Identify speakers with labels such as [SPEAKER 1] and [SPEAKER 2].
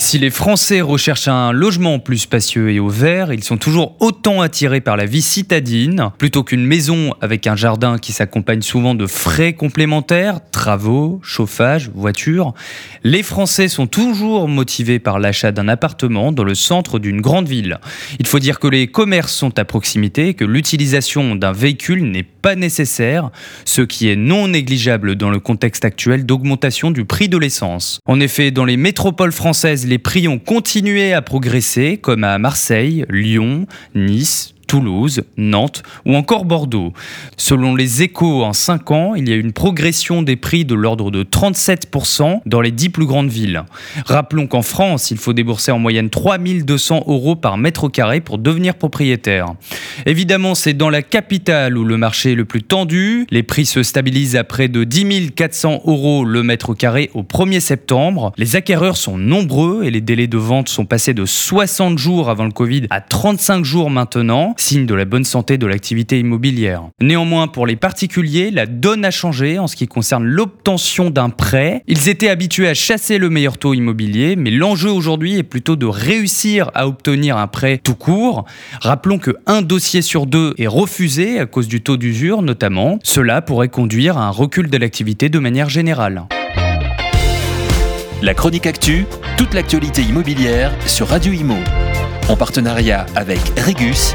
[SPEAKER 1] Si les Français recherchent un logement plus spacieux et au vert, ils sont toujours autant attirés par la vie citadine, plutôt qu'une maison avec un jardin qui s'accompagne souvent de frais complémentaires, travaux, chauffage, voiture. Les Français sont toujours motivés par l'achat d'un appartement dans le centre d'une grande ville. Il faut dire que les commerces sont à proximité, que l'utilisation d'un véhicule n'est pas nécessaire, ce qui est non négligeable dans le contexte actuel d'augmentation du prix de l'essence. En effet, dans les métropoles françaises, les prix ont continué à progresser, comme à Marseille, Lyon, Nice, Toulouse, Nantes ou encore Bordeaux. Selon les échos, en 5 ans, il y a une progression des prix de l'ordre de 37% dans les 10 plus grandes villes. Rappelons qu'en France, il faut débourser en moyenne 3200 euros par mètre carré pour devenir propriétaire. Évidemment, c'est dans la capitale où le marché est le plus tendu. Les prix se stabilisent à près de 10 400 euros le mètre carré au 1er septembre. Les acquéreurs sont nombreux et les délais de vente sont passés de 60 jours avant le Covid à 35 jours maintenant signe de la bonne santé de l'activité immobilière. Néanmoins, pour les particuliers, la donne a changé en ce qui concerne l'obtention d'un prêt. Ils étaient habitués à chasser le meilleur taux immobilier, mais l'enjeu aujourd'hui est plutôt de réussir à obtenir un prêt tout court. Rappelons que un dossier sur deux est refusé à cause du taux d'usure notamment. Cela pourrait conduire à un recul de l'activité de manière générale.
[SPEAKER 2] La chronique actu, toute l'actualité immobilière sur Radio Imo. En partenariat avec Regus,